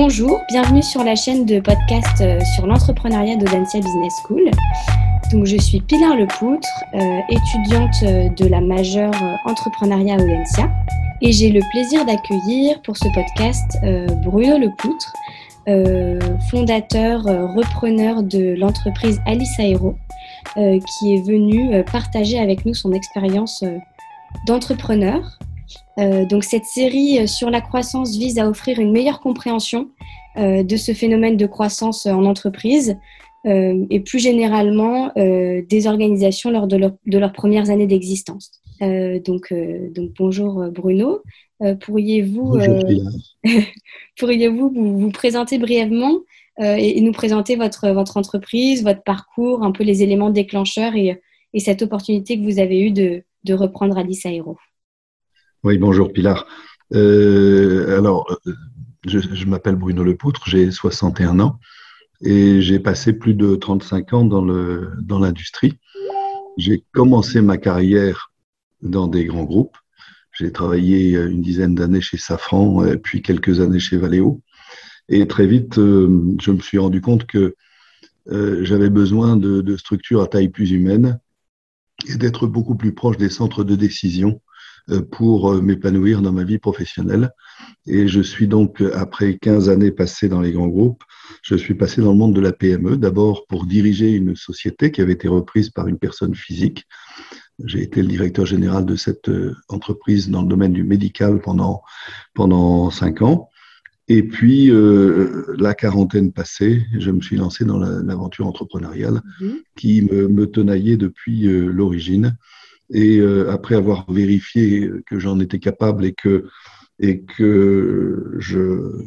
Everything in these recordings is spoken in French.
Bonjour, bienvenue sur la chaîne de podcast euh, sur l'entrepreneuriat d'Audencia Business School. Je suis Pilar Lepoutre, euh, étudiante euh, de la majeure entrepreneuriat Audencia. Et j'ai le plaisir d'accueillir pour ce podcast Bruno Lepoutre, fondateur, repreneur de l'entreprise Alice Aero, qui est venu partager avec nous son expérience d'entrepreneur. Euh, donc cette série euh, sur la croissance vise à offrir une meilleure compréhension euh, de ce phénomène de croissance en entreprise et plus généralement des organisations lors de, leurs premières années d'existence. donc, donc bonjour Bruno. pourriez-vous pourriez-vous vous, présenter brièvement et, nous présenter votre, votre entreprise, votre parcours, un peu les éléments déclencheurs et, et cette opportunité que vous avez eue de, de reprendre Alice Aero? Oui, bonjour Pilar. Euh, alors, euh, je, m'appelle Bruno Lepoutre, j'ai 61 ans et j'ai passé plus de 35 ans dans l'industrie. Dans j'ai commencé ma carrière dans des grands groupes. J'ai travaillé une dizaine d'années chez Safran, puis quelques années chez Valeo. Et très vite, euh, je me suis rendu compte que j'avais besoin de, de structures à taille plus humaine et d'être beaucoup plus proche des centres de décision euh, pour euh, m'épanouir dans ma vie professionnelle. Et je suis donc, après 15 années passées dans les grands groupes, je suis passé dans le monde de la PME, d'abord pour diriger une société qui avait été reprise par une personne physique. J'ai été le directeur général de cette euh, entreprise dans le domaine du médical pendant, pendant cinq ans. Et puis, la quarantaine passée, je me suis lancé dans l'aventure entrepreneuriale mmh. qui me, me tenaillait depuis l'origine. Et euh, après avoir vérifié que j'en étais capable et que, et que je,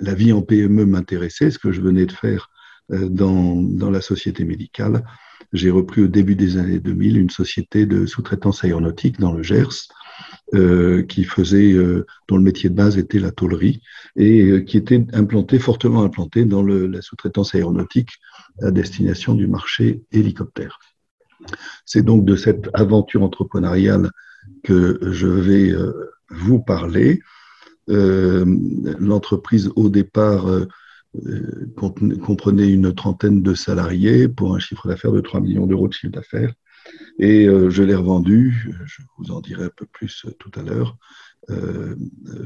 la vie en PME m'intéressait, ce que je venais de faire euh, dans, dans la société médicale, j'ai repris au début des années 2000 une société de sous-traitance aéronautique dans le Gers, euh, qui faisait, euh, dont le métier de base était la tôlerie et euh, qui était implanté, fortement implanté dans le, la sous-traitance aéronautique à destination du marché hélicoptère. C'est donc de cette aventure entrepreneuriale que je vais euh, vous parler. Euh, l'entreprise, au départ, euh, comprenait une trentaine de salariés pour un chiffre d'affaires de 3 millions d'euros de chiffre d'affaires. Et je l'ai revendue, je vous en dirai un peu plus tout à l'heure,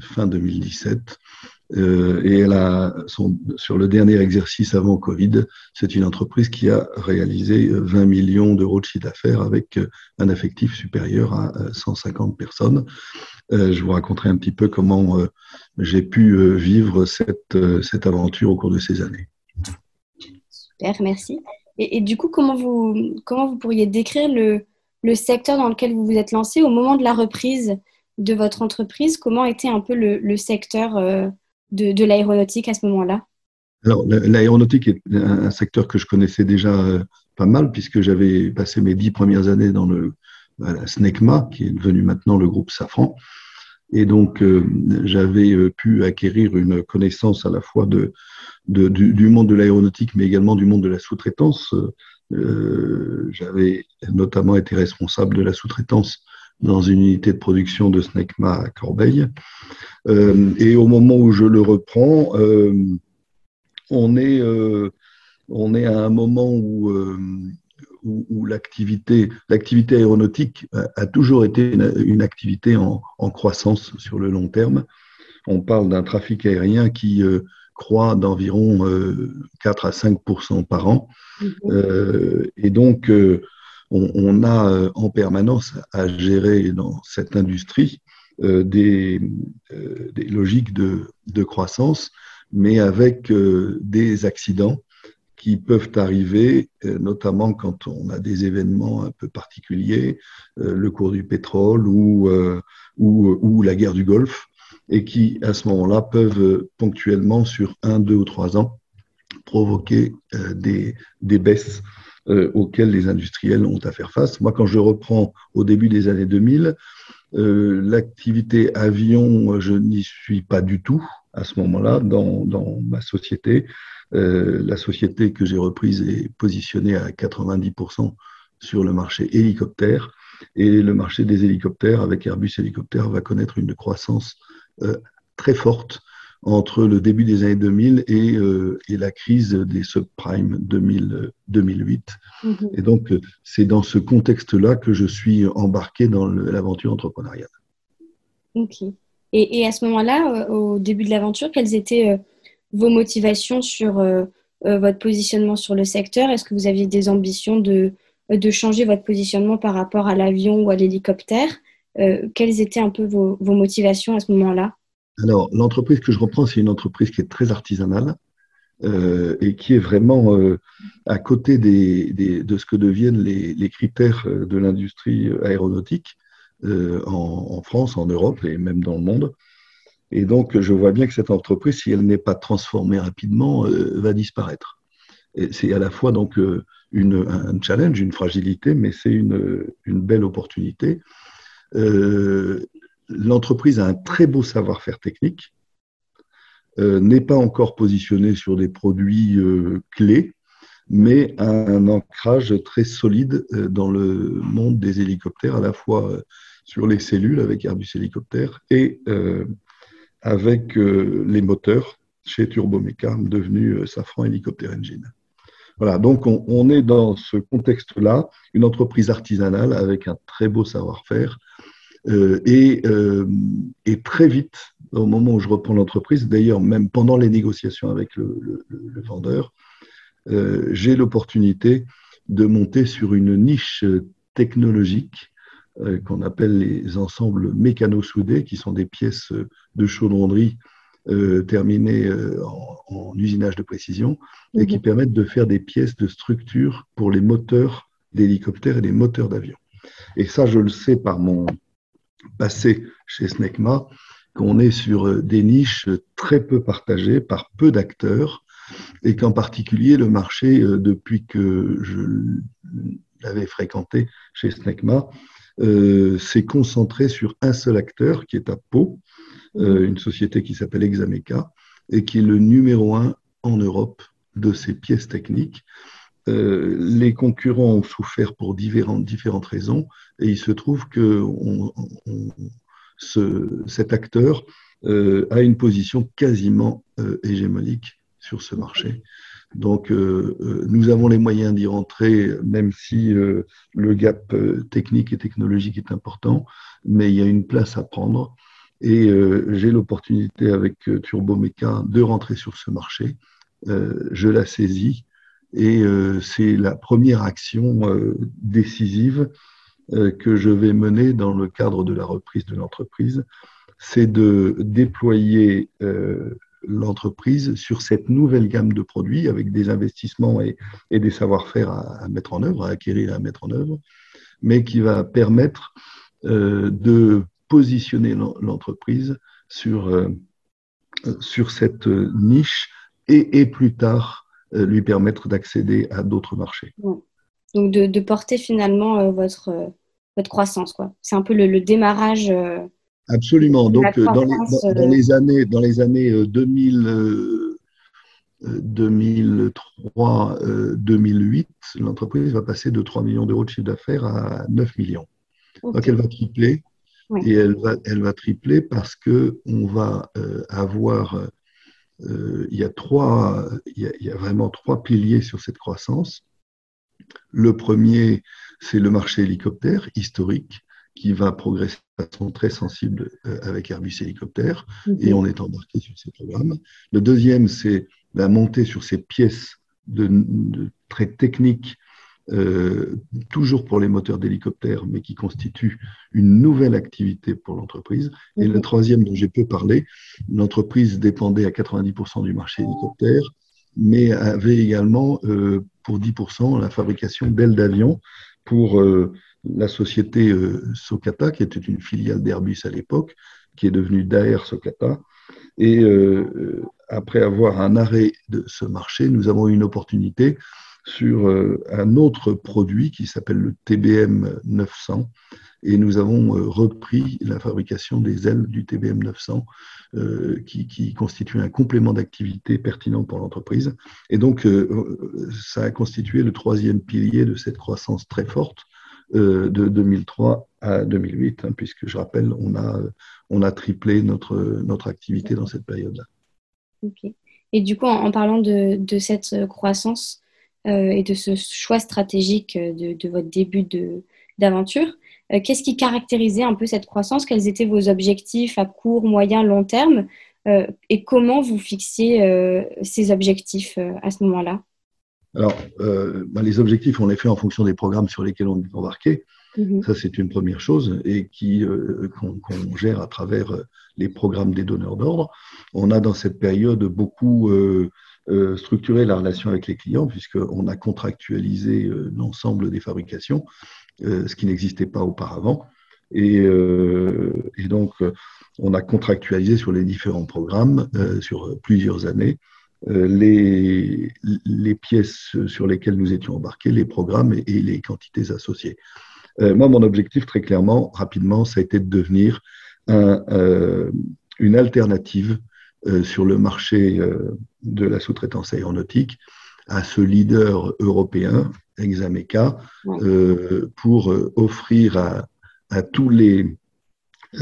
fin 2017, euh, et elle a sur le dernier exercice avant Covid, c'est une entreprise qui a réalisé 20 millions d'euros de chiffre d'affaires avec euh, un effectif supérieur à 150 personnes. Euh, je vous raconterai un petit peu comment j'ai pu vivre cette, cette aventure au cours de ces années. Super, merci. Et, du coup, comment vous, comment vous pourriez décrire le, le secteur dans lequel vous vous êtes lancé au moment de la reprise de votre entreprise? Comment était un peu le secteur de, l'aéronautique à ce moment-là Alors, l'aéronautique est un secteur que je connaissais déjà euh, pas mal, puisque j'avais passé mes dix premières années dans le SNECMA, qui est devenu maintenant le groupe Safran. Et donc, euh, j'avais euh, pu acquérir une connaissance à la fois de, du, monde de l'aéronautique, mais également du monde de la sous-traitance. j'avais notamment été responsable de la sous-traitance dans une unité de production de SNECMA à Corbeil. Euh, et au moment où je le reprends, euh, on, est, euh, on est à un moment où, où, l'activité, l'activité aéronautique a, toujours été une, activité en, en, croissance sur le long terme. On parle d'un trafic aérien qui croît d'environ 4 à 5% par an. Et donc, on, a euh, en permanence à gérer dans cette industrie euh, des, euh, des, logiques de, de, croissance, mais avec des accidents qui peuvent arriver, notamment quand on a des événements un peu particuliers, le cours du pétrole ou, ou, ou, la guerre du Golfe, et qui, à ce moment-là, peuvent ponctuellement, sur un, deux ou trois ans, provoquer des, des baisses euh, auxquels les industriels ont à faire face. Moi, quand je reprends au début des années 2000, euh, l'activité avion, je n'y suis pas du tout à ce moment-là dans, dans, ma société. Euh, la société que j'ai reprise est positionnée à 90% sur le marché hélicoptère et le marché des hélicoptères avec Airbus Hélicoptère va connaître une croissance euh, très forte entre le début des années 2000 et, et la crise des subprimes 2000, 2008. Mm-hmm. Et donc, c'est dans ce contexte-là que je suis embarqué dans l'aventure entrepreneuriale. Ok. Et, et à ce moment-là, au début de l'aventure, quelles étaient vos motivations sur votre positionnement sur le secteur? Est-ce que vous aviez des ambitions de, de changer votre positionnement par rapport à l'avion ou à l'hélicoptère? Euh, quelles étaient un peu vos, motivations à ce moment-là? Alors, l'entreprise que je reprends, c'est une entreprise qui est très artisanale euh, et qui est vraiment euh, à côté de ce que deviennent les, critères de l'industrie aéronautique en, France, en Europe et même dans le monde. Et donc, je vois bien que cette entreprise, si elle n'est pas transformée rapidement, va disparaître. C'est à la fois donc un challenge, une fragilité, mais c'est une, belle opportunité. Euh, l'entreprise a un très beau savoir-faire technique, euh, n'est pas encore positionnée sur des produits euh, clés, mais a un ancrage très solide dans le monde des hélicoptères, à la fois sur les cellules avec Airbus Hélicoptère et avec les moteurs chez Turbomeca, devenu Safran Helicopter Engine. Voilà, donc on, on est dans ce contexte-là, une entreprise artisanale avec un très beau savoir-faire, euh, euh, et, très vite, au moment où je reprends l'entreprise, d'ailleurs même pendant les négociations avec le, vendeur, euh, j'ai l'opportunité de monter sur une niche technologique qu'on appelle les ensembles mécano-soudés, qui sont des pièces de chaudronnerie terminées en, usinage de précision et qui mhm. permettent de faire des pièces de structure pour les moteurs d'hélicoptères et des moteurs d'avion. Et ça, je le sais par mon, passé chez Snecma qu'on est sur euh, des niches très peu partagées par peu d'acteurs et qu'en particulier le marché, euh, depuis que je l'avais fréquenté chez Snecma, euh, s'est concentré sur un seul acteur qui est à Pau, une société qui s'appelle Exameca et qui est le numéro un en Europe de ces pièces techniques euh, les concurrents ont souffert pour différentes, raisons et il se trouve que cet acteur euh, a une position quasiment euh, hégémonique sur ce marché. Donc, nous avons les moyens d'y rentrer, même si le gap technique et technologique est important, mais il y a une place à prendre. Et j'ai l'opportunité avec Turbomeca de rentrer sur ce marché. je la saisis et euh, c'est la première action euh, décisive euh, que je vais mener dans le cadre de la reprise de l'entreprise, c'est de déployer l'entreprise sur cette nouvelle gamme de produits avec des investissements et, des savoir-faire à, mettre en œuvre, à acquérir et à mettre en œuvre, mais qui va permettre de positionner l'entreprise sur, sur cette niche et, et plus tard euh, lui permettre d'accéder à d'autres marchés. Donc de, porter finalement euh, votre, euh, votre croissance. C'est un peu le, démarrage. Absolument. Donc dans les, dans, les, années, dans les années 2000, 2003, 2008, l'entreprise va passer de 3 millions d'euros de chiffre d'affaires à 9 millions. Donc elle va tripler. Et elle va, elle va tripler parce qu'on va avoir euh, il, y a trois, il, y a, vraiment trois piliers sur cette croissance. Le premier, c'est le marché hélicoptère historique qui va progresser de façon très sensible euh, avec Airbus Hélicoptère et on est embarqué sur ces programmes. Le deuxième, c'est la montée sur ces pièces de, de très techniques euh, toujours pour les moteurs d'hélicoptères, mais qui constitue une nouvelle activité pour l'entreprise. Et le troisième dont j'ai peu parlé, l'entreprise dépendait à 90% du marché hélicoptère, mais avait également euh, pour 10% la fabrication d'ailes d'avion pour euh, la société Socata, qui était une filiale d'Airbus à l'époque, qui est devenue Daer Socata. Et après avoir un arrêt de ce marché, nous avons eu une opportunité sur euh, un autre produit qui s'appelle le TBM 900 et nous avons euh, repris la fabrication des ailes du TBM 900 euh, qui, qui constitue un complément d'activité pertinent pour l'entreprise. Et donc, ça a constitué le troisième pilier de cette croissance très forte de 2003 à 2008, hein, puisque je rappelle, on a, on a triplé notre, notre activité dans cette période-là. Ok. Et du coup, en, parlant de, de, cette croissance et de ce choix stratégique de, de votre début d'aventure, qu'est-ce qui caractérisait un peu cette croissance? Quels étaient vos objectifs à court, moyen, long terme? Et comment vous fixiez ces objectifs à ce moment-là? Alors, euh, bah, les objectifs, on les fait en fonction des programmes sur lesquels on est embarqué. Mhm. Ça, c'est une première chose et qui euh, qu'on gère à travers euh, les programmes des donneurs d'ordre. On a dans cette période beaucoup structuré la relation avec les clients puisqu'on a contractualisé l'ensemble des fabrications, ce qui n'existait pas auparavant. Et, donc, on a contractualisé sur les différents programmes sur plusieurs années euh, les, les, pièces sur lesquelles nous étions embarqués, les programmes et, les quantités associées. Euh, moi, mon objectif, très clairement, rapidement, ça a été de devenir un, euh, une alternative sur le marché de la sous-traitance aéronautique à ce leader européen, Exameca, pour offrir à, à, tous les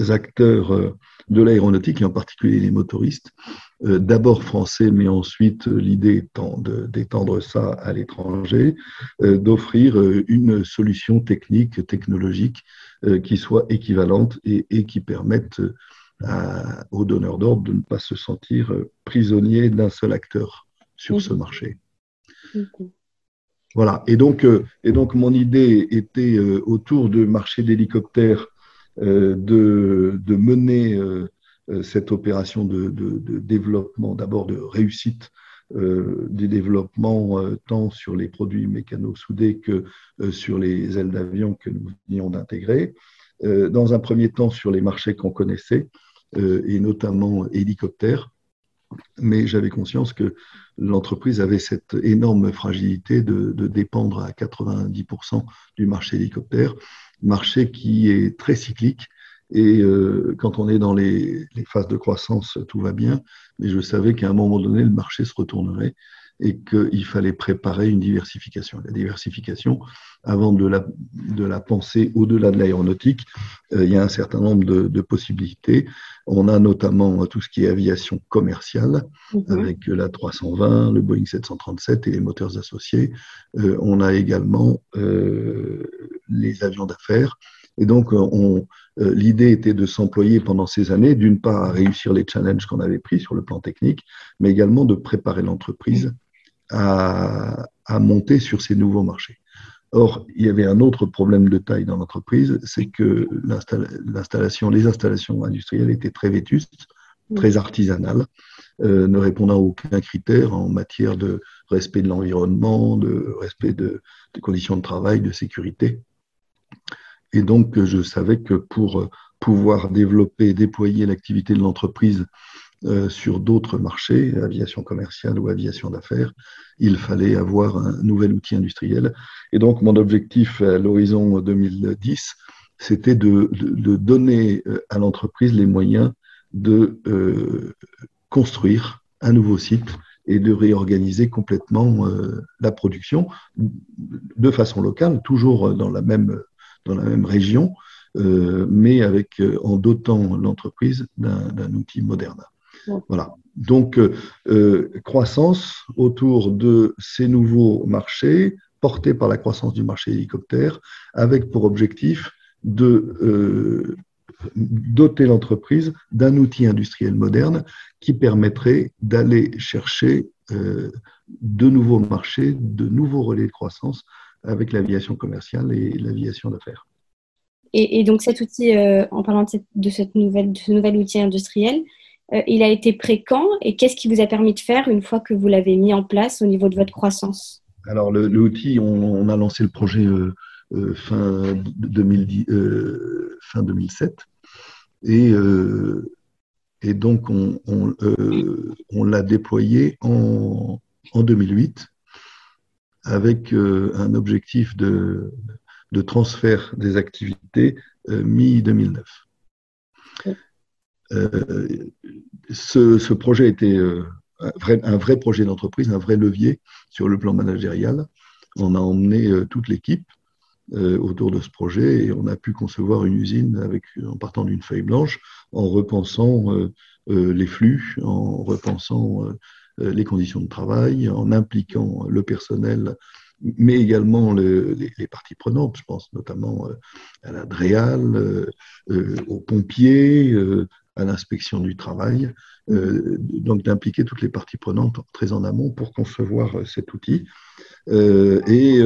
acteurs de l'aéronautique, et en particulier les motoristes, euh, d'abord français, mais ensuite euh, l'idée étant d'étendre ça à l'étranger, euh, d'offrir une solution technique, technologique qui soit équivalente et, qui permette aux donneurs d'ordre de ne pas se sentir prisonniers d'un seul acteur sur ce marché. Voilà. Et donc, et donc, mon idée était autour du marché d'hélicoptères de, de, mener euh, cette opération de, développement, d'abord de réussite euh, des développements euh, tant sur les produits mécano-soudés que sur les ailes d'avion que nous venions d'intégrer. dans un premier temps sur les marchés qu'on connaissait, et notamment hélicoptères, mais j'avais conscience que l'entreprise avait cette énorme fragilité de, de, dépendre à 90% du marché hélicoptère, marché qui est très cyclique. Et euh, quand on est dans les, phases de croissance, tout va bien. Mais je savais qu'à un moment donné, le marché se retournerait et qu'il fallait préparer une diversification. La diversification, avant de la, de la penser au-delà de l'aéronautique, euh, il y a un certain nombre de, possibilités. On a notamment tout ce qui est aviation commerciale, mhm. avec la 320, le Boeing 737 et les moteurs associés. Euh, on a également les avions d'affaires. Et donc, on, euh, l'idée était de s'employer pendant ces années, d'une part à réussir les challenges qu'on avait pris sur le plan technique, mais également de préparer l'entreprise à, monter sur ces nouveaux marchés. Or, il y avait un autre problème de taille dans l'entreprise, c'est que l'installation, les installations industrielles étaient très vétustes, très artisanales, euh, ne répondant à aucun critère en matière de respect de l'environnement, de respect de, des conditions de travail, de sécurité. Et donc, je savais que pour pouvoir développer et déployer l'activité de l'entreprise euh, sur d'autres marchés, aviation commerciale ou aviation d'affaires, il fallait avoir un nouvel outil industriel. Et donc, mon objectif à l'horizon 2010, c'était de, donner euh, à l'entreprise les moyens de construire un nouveau site et de réorganiser complètement la production de façon locale, toujours dans la même dans la même région, euh, mais avec, euh, en dotant l'entreprise d'un outil moderne. Voilà. Donc, euh, croissance autour de ces nouveaux marchés, portés par la croissance du marché hélicoptère, avec pour objectif de doter l'entreprise d'un outil industriel moderne qui permettrait d'aller chercher de nouveaux marchés, de nouveaux relais de croissance avec l'aviation commerciale et l'aviation d'affaires. Et, donc cet outil, euh, en parlant de, cette nouvelle, ce nouvel outil industriel, euh, il a été quand et qu'est-ce qui vous a permis de faire une fois que vous l'avez mis en place au niveau de votre croissance Alors l'outil, on, a lancé le projet euh, fin, 2010, fin 2007 et, donc on, l'a déployé en, en 2008 avec euh, un objectif de, transfert des activités euh, mi-2009. Euh, ce, projet était un vrai, un vrai projet d'entreprise, un vrai levier sur le plan managérial. On a emmené toute l'équipe autour de ce projet et on a pu concevoir une usine en partant d'une feuille blanche, en repensant les flux, en repensant les conditions de travail, en impliquant le personnel mais également les, parties prenantes, je pense notamment à la DREAL, aux pompiers, à l'inspection du travail, euh, donc d'impliquer toutes les parties prenantes très en amont pour concevoir euh, cet outil. Euh, et,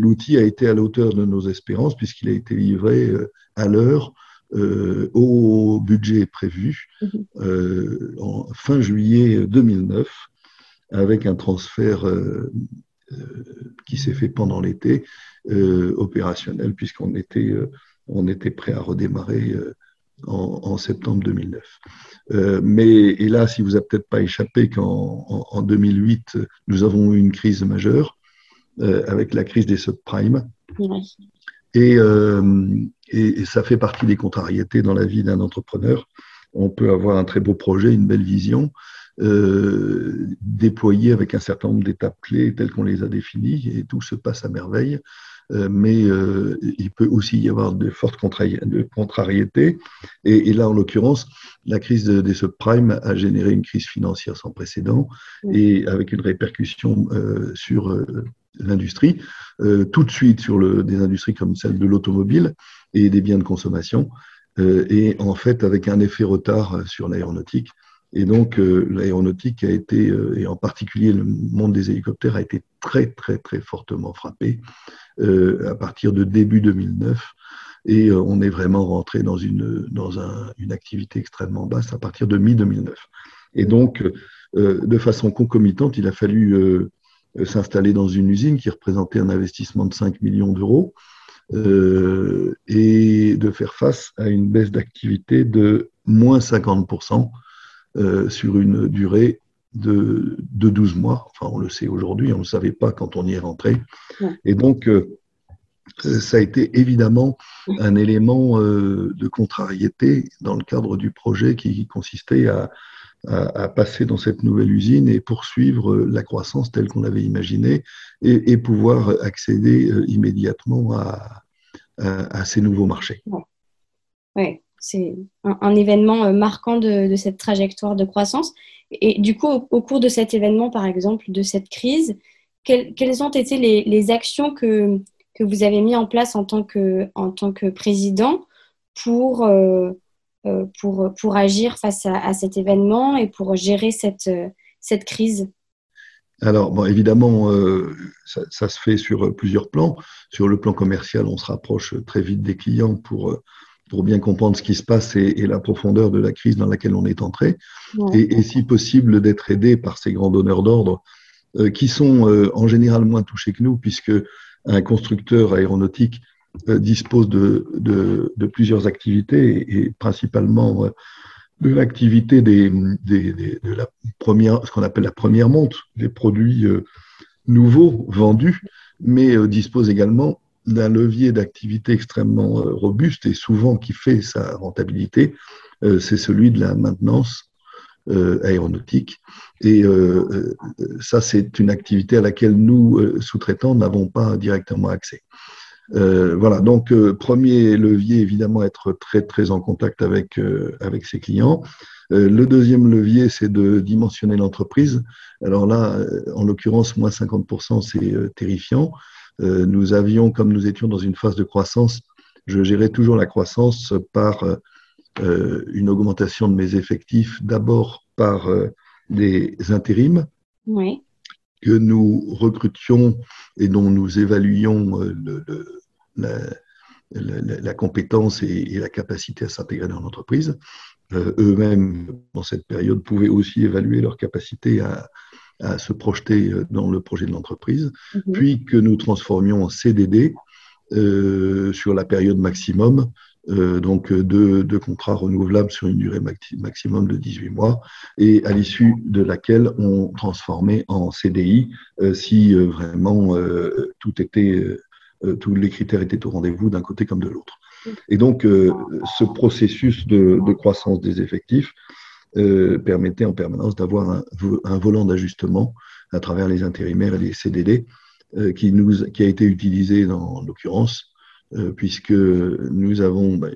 l'outil a été à la hauteur de nos espérances puisqu'il a été livré à l'heure au budget prévu mhm. en fin juillet 2009 avec un transfert qui s'est fait pendant l'été opérationnel puisqu'on était, on était prêt à redémarrer en, septembre 2009. Euh, mais hélas, il vous a peut-être pas échappé qu'en en, 2008, nous avons eu une crise majeure euh, avec la crise des subprimes. Et, euh, et, ça fait partie des contrariétés dans la vie d'un entrepreneur. On peut avoir un très beau projet, une belle vision, euh, déployé avec un certain nombre d'étapes clés telles qu'on les a définies, et tout se passe à merveille. Euh, mais euh, il peut aussi y avoir de fortes contrariétés. Et, là, en l'occurrence, la crise des subprimes a généré une crise financière sans précédent et avec une répercussion euh, sur l'industrie, tout de suite sur le, des industries comme celle de l'automobile et des biens de consommation, et en fait avec un effet retard sur l'aéronautique. Et donc, l'aéronautique a été, et en particulier le monde des hélicoptères, a été très, très, très fortement frappé euh, à partir de début 2009. Et euh, on est vraiment rentré dans une, dans un, une activité extrêmement basse à partir de mi-2009. Et donc, euh, de façon concomitante, il a fallu s'installer dans une usine qui représentait un investissement de 5 millions d'euros euh, et de faire face à une baisse d'activité de moins 50% euh, sur une durée de, de 12 mois. Enfin, on le sait aujourd'hui, on ne le savait pas quand on y est rentré. Et donc, euh, ça a été évidemment un élément euh, de contrariété dans le cadre du projet qui consistait à, à, passer dans cette nouvelle usine et poursuivre la croissance telle qu'on l'avait imaginée et, et, pouvoir accéder euh, immédiatement à, à, ces nouveaux marchés. Oui, c'est un, événement marquant de, cette trajectoire de croissance. Et du coup, au, cours de cet événement, par exemple, de cette crise, quelles, ont été les, actions que, que, vous avez mis en place en tant que, en tant que président pour, euh, euh, pour, pour agir face à, cet événement et pour gérer cette, cette crise? Alors, bon, évidemment, euh, ça, se fait sur plusieurs plans. Sur le plan commercial, on se rapproche très vite des clients pour pour bien comprendre ce qui se passe et, la profondeur de la crise dans laquelle on est entré, et, si possible d'être aidé par ces grands donneurs d'ordre euh, qui sont euh, en général moins touchés que nous, puisque un constructeur aéronautique euh, dispose de, de, de, plusieurs activités et, principalement de l'activité des, des, de la première, ce qu'on appelle la première monte, des produits nouveaux vendus, mais dispose également d'un levier d'activité extrêmement euh, robuste et souvent qui fait sa rentabilité, euh, c'est celui de la maintenance euh, aéronautique. Et ça, c'est une activité à laquelle nous, sous-traitants, n'avons pas directement accès. voilà, donc premier levier, évidemment, être très très en contact avec, avec ses clients. le deuxième levier, c'est de dimensionner l'entreprise. Alors là, en l'occurrence, moins 50%, c'est terrifiant. Euh, nous avions, comme nous étions dans une phase de croissance, je gérais toujours la croissance par euh, une augmentation de mes effectifs, d'abord par euh, des intérims que nous recrutions et dont nous évaluions le, la, la, compétence et, la capacité à s'intégrer dans l'entreprise. Eux-mêmes, dans cette période, pouvaient aussi évaluer leur capacité à, à se projeter euh, dans le projet de l'entreprise, mhm. puis que nous transformions en CDD euh, sur la période maximum, euh, donc deux, deux, contrats renouvelables sur une durée maximum de 18 mois, et à l'issue de laquelle on transformait en CDI euh, si euh, vraiment tout était, tous les critères étaient au rendez-vous d'un côté comme de l'autre. Mhm. Et donc, ce processus de, de, croissance des effectifs euh, permettait en permanence d'avoir un, volant d'ajustement à travers les intérimaires et les CDD qui, nous, qui a été utilisé dans l'occurrence, puisque nous avons, ben,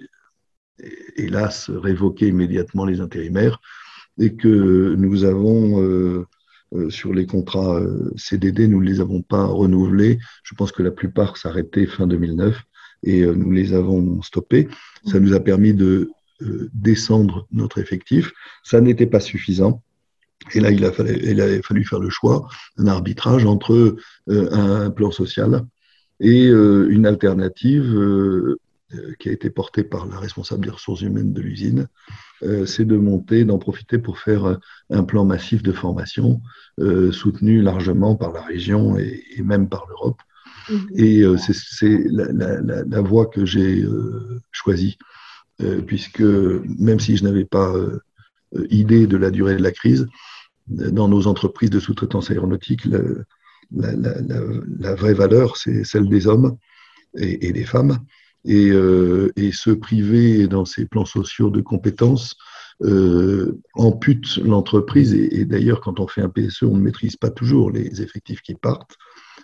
hélas, révoqué immédiatement les intérimaires et que nous avons sur les contrats CDD, nous ne les avons pas renouvelés. Je pense que la plupart s'arrêtaient fin 2009 et nous les avons stoppés. Ça nous a permis de descendre notre effectif. Ça n'était pas suffisant. Et là, il a, fallu, il a fallu faire le choix, un arbitrage entre un plan social et une alternative qui a été portée par la responsable des ressources humaines de l'usine, c'est de monter, d'en profiter pour faire un plan massif de formation soutenu largement par la région et, même par l'Europe. Mmh. Et c'est la, la, la, voie que j'ai choisie. Euh, puisque même si je n'avais pas euh, idée de la durée de la crise, dans nos entreprises de sous-traitance aéronautique, la, vraie valeur, c'est celle des hommes et, des femmes. Euh, et, se priver dans ces plans sociaux de compétences ampute l'entreprise. Et, d'ailleurs, quand on fait un PSE, on ne maîtrise pas toujours les effectifs qui partent,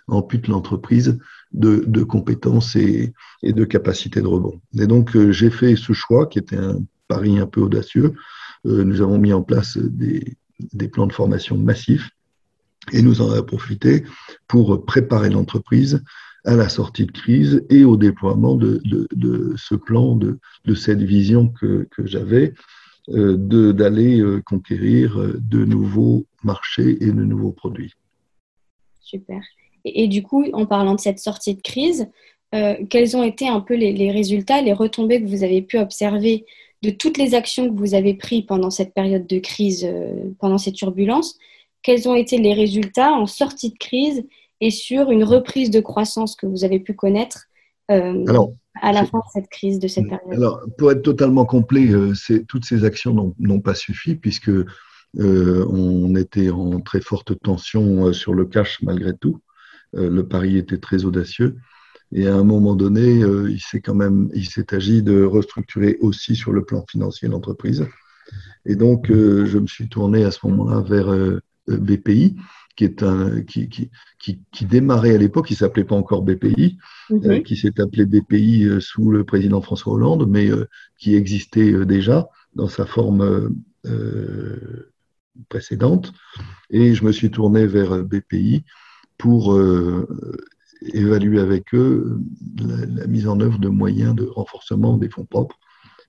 ampute l'entreprise de, compétences et, de capacités de rebond. Et donc, euh, j'ai fait ce choix qui était un pari un peu audacieux. Euh, nous avons mis en place des, plans de formation massifs et nous en avons profité pour préparer l'entreprise à la sortie de crise et au déploiement de, ce plan, de, cette vision que, j'avais, euh, d'aller conquérir de nouveaux marchés et de nouveaux produits. Super. Et, du coup, en parlant de cette sortie de crise, euh, quels ont été un peu les, résultats, les retombées que vous avez pu observer de toutes les actions que vous avez prises pendant cette période de crise, euh, pendant ces turbulences? Quels ont été les résultats en sortie de crise et sur une reprise de croissance que vous avez pu connaître euh, à la fin de cette crise, de cette période? Alors, pour être totalement complet, toutes ces actions n'ont pas suffi puisque on était en très forte tension sur le cash malgré tout. Euh, le pari était très audacieux. Et à un moment donné, euh, il s'est quand même, il s'est agi de restructurer aussi sur le plan financier l'entreprise. Et donc, euh, je me suis tourné à ce moment-là vers BPI, qui est un, qui, qui, qui, démarrait à l'époque, il s'appelait pas encore BPI, mhm. qui s'est appelé BPI sous le président François Hollande, mais qui existait déjà dans sa forme précédente. Et je me suis tourné vers BPI pour euh, évaluer avec eux la, mise en œuvre de moyens de renforcement des fonds propres.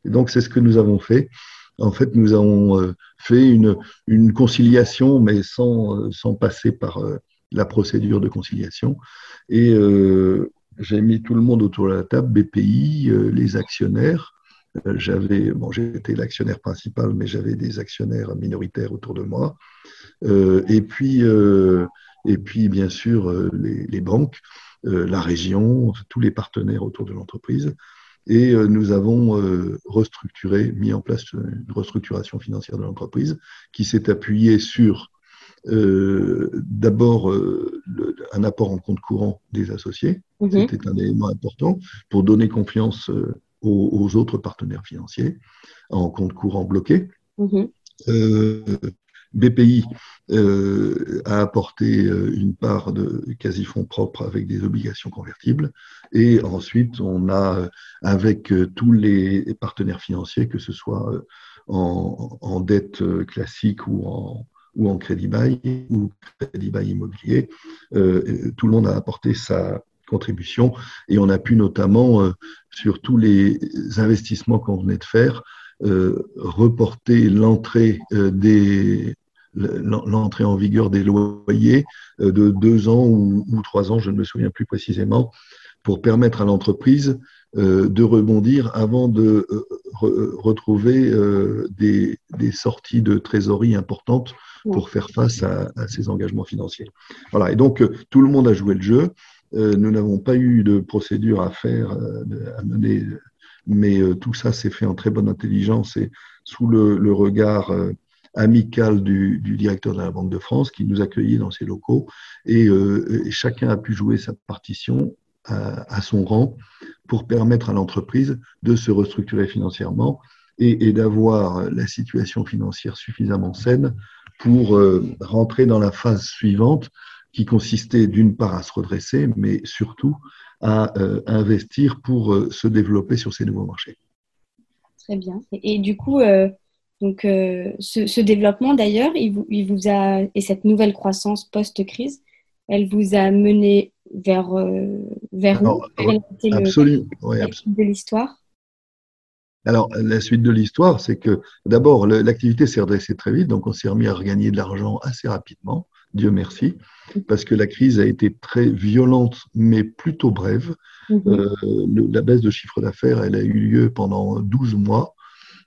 Et donc, c'est ce que nous avons fait. En fait, nous avons euh, fait une, une conciliation, mais sans, euh, sans passer par la procédure de conciliation. Et j'ai mis tout le monde autour de la table, BPI, les actionnaires. J'avais, bon, j'étais l'actionnaire principal, mais j'avais des actionnaires minoritaires autour de moi. et puis, et puis bien sûr euh, les, banques, euh, la région, tous les partenaires autour de l'entreprise. Et euh, nous avons restructuré, mis en place une restructuration financière de l'entreprise qui s'est appuyée sur d'abord un apport en compte courant des associés. Mhm. C'était un élément important pour donner confiance aux, autres partenaires financiers en compte courant bloqué. Mhm. BPI euh, a apporté euh, une part de quasi-fonds propres avec des obligations convertibles. Et ensuite, on a, euh, avec tous les partenaires financiers, que ce soit en, dette classique ou en, ou en crédit bail ou crédit bail immobilier, tout le monde a apporté sa contribution et on a pu notamment, sur tous les investissements qu'on venait de faire, reporter l'entrée des l'entrée en vigueur des loyers euh, de deux ans ou, trois ans, je ne me souviens plus précisément, pour permettre à l'entreprise euh, de rebondir avant de euh, retrouver des, sorties de trésorerie importantes pour faire face à, ces engagements financiers. Voilà, et donc tout le monde a joué le jeu. nous n'avons pas eu de procédure à faire, à mener, mais tout ça s'est fait en très bonne intelligence et sous le regard amical du, directeur de la Banque de France qui nous accueillait dans ses locaux euh, et, chacun a pu jouer sa partition à, son rang pour permettre à l'entreprise de se restructurer financièrement et, d'avoir la situation financière suffisamment saine pour euh, rentrer dans la phase suivante qui consistait d'une part à se redresser, mais surtout à investir pour se développer sur ces nouveaux marchés. Très bien. Et, du coup, donc, ce, développement, d'ailleurs, il vous, il vous, a, et cette nouvelle croissance post-crise, elle vous a mené vers, vers où? Absolument. de l'histoire? Alors, la suite de l'histoire, c'est que d'abord, l'activité s'est redressée très vite, donc on s'est remis à regagner de l'argent assez rapidement, Dieu merci, parce que la crise a été très violente, mais plutôt brève. Mhm. Euh, la baisse de chiffre d'affaires, elle a eu lieu pendant 12 mois.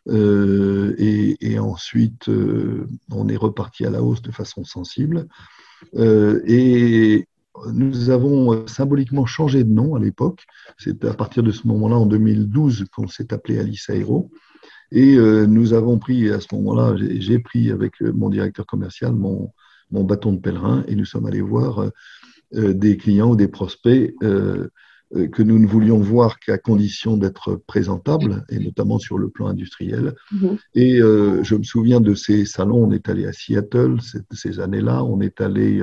Euh, et, ensuite, euh, on est reparti à la hausse de façon sensible. et nous avons euh, symboliquement changé de nom à l'époque. C'est à partir de ce moment-là, en 2012, qu'on s'est appelé Alice Aero. Et euh, nous avons pris, à ce moment-là, j'ai pris avec euh, mon directeur commercial mon, bâton de pèlerin et nous sommes allés voir des clients ou des prospects que nous ne voulions voir qu'à condition d'être présentables, et notamment sur le plan industriel. Mhm. Et je me souviens de ces salons, on est allé à Seattle ces années-là, on est allé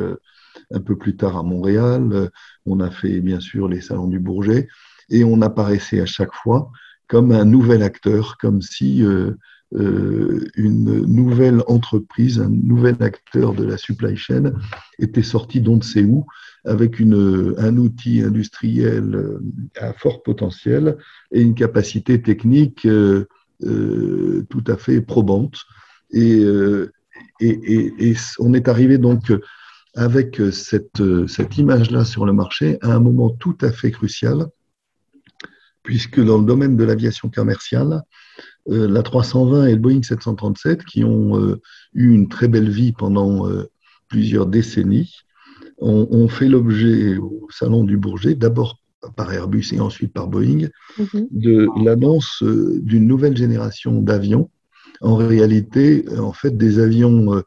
un peu plus tard à Montréal. Euh, on a fait bien sûr les salons du Bourget et on apparaissait à chaque fois comme un nouvel acteur, comme si euh, euh, une nouvelle entreprise, un nouvel acteur de la supply chain était sorti d'on ne sait où avec une, un outil industriel à fort potentiel et une capacité technique tout à fait probante. Et, et, et, on est arrivé donc avec euh, cette, euh, cette image-là sur le marché à un moment tout à fait crucial, puisque dans le domaine de l'aviation commerciale, euh, la 320 et le Boeing 737, qui ont eu une très belle vie pendant plusieurs décennies, ont, fait l'objet au Salon du Bourget, d'abord par Airbus et ensuite par Boeing, mhm. de l'annonce d'une nouvelle génération d'avions. En réalité, en fait, des avions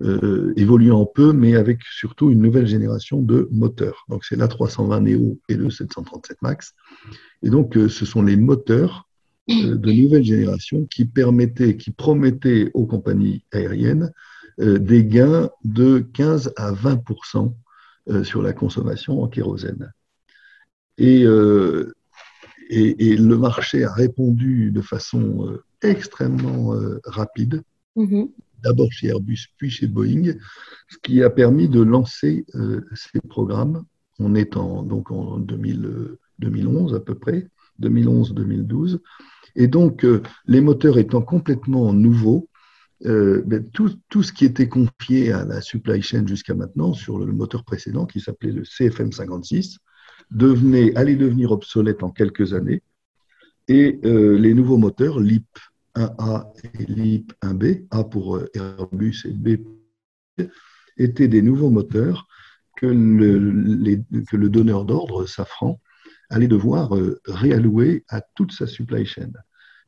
euh, évoluant peu, mais avec surtout une nouvelle génération de moteurs. Donc c'est l'A320 Neo et le 737 MAX. Et donc euh, ce sont les moteurs euh, de nouvelle génération qui permettaient, qui promettaient aux compagnies aériennes des gains de 15 à 20% sur la consommation en kérosène. Et, et, le marché a répondu de façon extrêmement rapide. Mm-hmm d'abord chez Airbus, puis chez Boeing, ce qui a permis de lancer euh, ces programmes. On est en, donc en 2011 à peu près, 2011-2012. Et donc, euh, les moteurs étant complètement nouveaux, euh, ben, tout, ce qui était confié à la supply chain jusqu'à maintenant sur le moteur précédent, qui s'appelait le CFM56, devenait, allait devenir obsolète en quelques années. Et les nouveaux moteurs, LIP 1A et LIP 1B, A pour euh, Airbus et B étaient des nouveaux moteurs que le donneur d'ordre, Safran, allait devoir euh, réallouer à toute sa supply chain.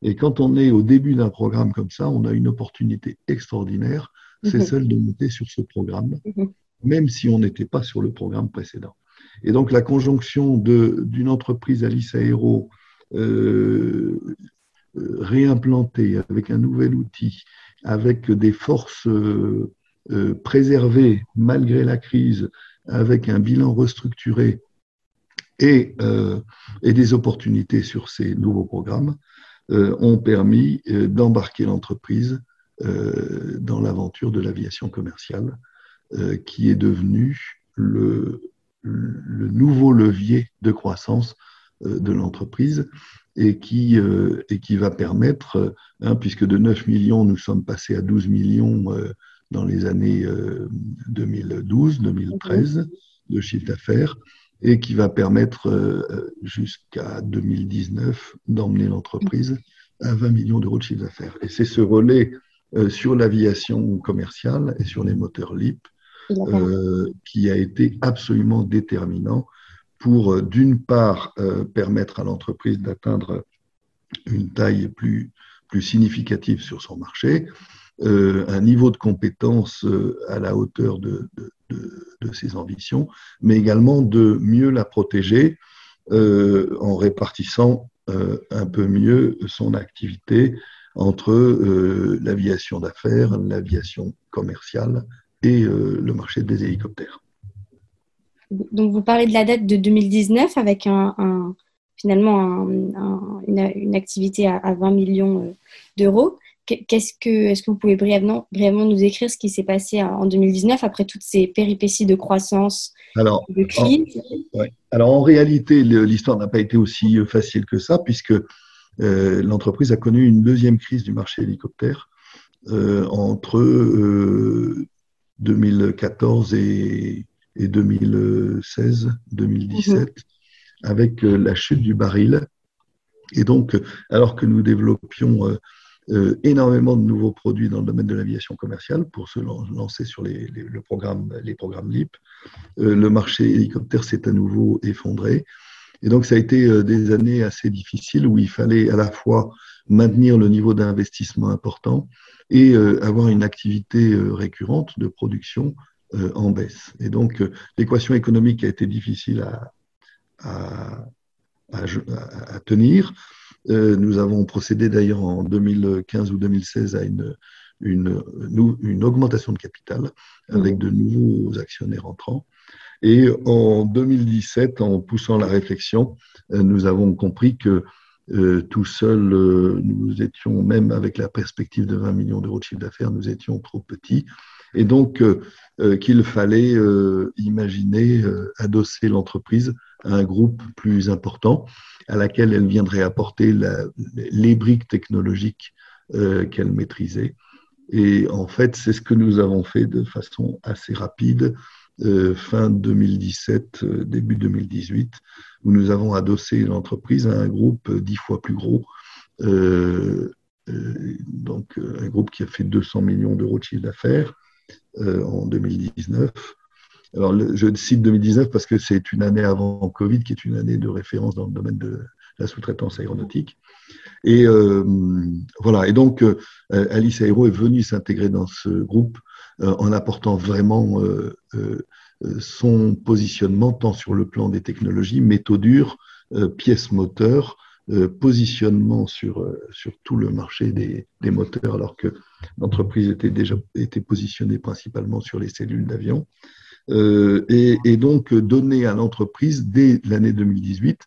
Et quand on est au début d'un programme comme ça, on a une opportunité extraordinaire, c'est mhm. celle de monter sur ce programme, mhm. même si on n'était pas sur le programme précédent. Et donc la conjonction d'une entreprise Alice Aero euh, réimplanté avec un nouvel outil, avec des forces euh, euh, préservées malgré la crise, avec un bilan restructuré et, euh, et des opportunités sur ces nouveaux programmes, ont permis d'embarquer l'entreprise dans l'aventure de l'aviation commerciale, qui est devenue le, le nouveau levier de croissance de l'entreprise et qui, euh, et qui va permettre, euh, hein, puisque de 9 millions, nous sommes passés à 12 millions euh, dans les années 2012-2013 de chiffre d'affaires, et qui va permettre jusqu'à 2019 d'emmener l'entreprise à 20 millions d'euros de chiffre d'affaires. Et c'est ce relais sur l'aviation commerciale et sur les moteurs LIP qui a été absolument déterminant pour, euh, d'une part, euh, permettre à l'entreprise d'atteindre une taille plus, plus significative sur son marché, euh, un niveau de compétence à la hauteur de, ses ambitions, mais également de mieux la protéger en répartissant un peu mieux son activité entre l'aviation d'affaires, l'aviation commerciale et le marché des hélicoptères. donc, vous parlez de la date de 2019 avec finalement une, activité à, 20 millions euh, d'euros. Qu'est-ce que, est-ce que vous pouvez brièvement, brièvement nous écrire ce qui s'est passé en 2019 après toutes ces péripéties de croissance, Alors, de crise? en, Alors en réalité, l'histoire n'a pas été aussi euh, facile que ça puisque euh, l'entreprise a connu une deuxième crise du marché hélicoptère entre 2014 et, et 2016, 2017, avec euh, la chute du baril. Et donc, alors que nous développions euh, euh, énormément de nouveaux produits dans le domaine de l'aviation commerciale pour se lancer sur les, le programme, les programmes LIP, le marché hélicoptère s'est à nouveau effondré. Et donc, ça a été des années assez difficiles où il fallait à la fois maintenir le niveau d'investissement important et avoir une activité récurrente de production euh, en baisse. Et donc, euh, l'équation économique a été difficile à, à, à, tenir. Euh, nous avons procédé d'ailleurs en 2015 ou 2016 à une, une, une augmentation de capital avec de nouveaux actionnaires entrants. Et en 2017, en poussant la réflexion, nous avons compris que tout seul, nous étions, même avec la perspective de 20 millions d'euros de chiffre d'affaires, nous étions trop petits et donc euh, euh, qu'il fallait euh, imaginer adosser l'entreprise un groupe plus important à laquelle elle viendrait apporter les briques technologiques qu'elle maîtrisait. Et en fait, c'est ce que nous avons fait de façon assez rapide, fin 2017, début 2018, où nous avons adossé l'entreprise à un groupe dix fois plus gros, donc un groupe qui a fait 200 millions d'euros de chiffre d'affaires, euh, en 2019. Alors, je cite 2019 parce que c'est une année avant Covid, qui est une année de référence dans le domaine de la sous-traitance aéronautique. Et euh, voilà. Et donc, euh, Alice Aero est venue s'intégrer dans ce groupe en apportant vraiment son positionnement tant sur le plan des technologies, métaux durs, pièces moteurs, positionnement sur, sur tout le marché des, des moteurs, alors que L'entreprise était déjà était positionnée principalement sur les cellules d'avion. Euh, et, donc donner à l'entreprise dès l'année 2018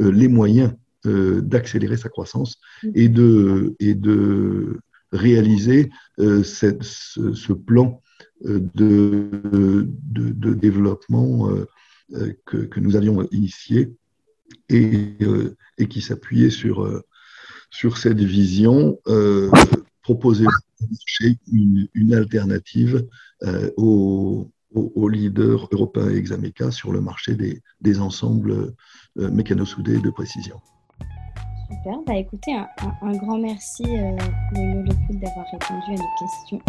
euh, les moyens euh, d'accélérer sa croissance et de, et de réaliser cette, ce, plan de, de, développement que, que, nous avions initié et, et qui s'appuyait sur, sur cette vision proposer une, une alternative euh, aux, leaders européens et Exameca sur le marché des, des ensembles euh, mécano-soudés de précision. Super, bah écoutez, un, grand merci euh, d'avoir répondu à nos questions.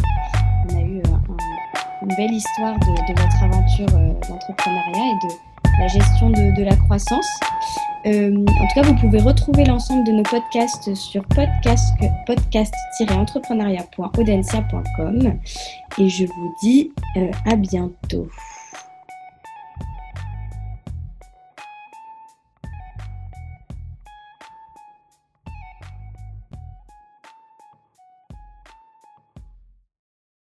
On a eu euh, une belle histoire de, de votre aventure d'entrepreneuriat et de la gestion de, de la croissance. Euh, en tout cas, vous pouvez retrouver l'ensemble de nos podcasts sur podcast-entrepreneuriat.audencia.com et je vous dis euh, à bientôt.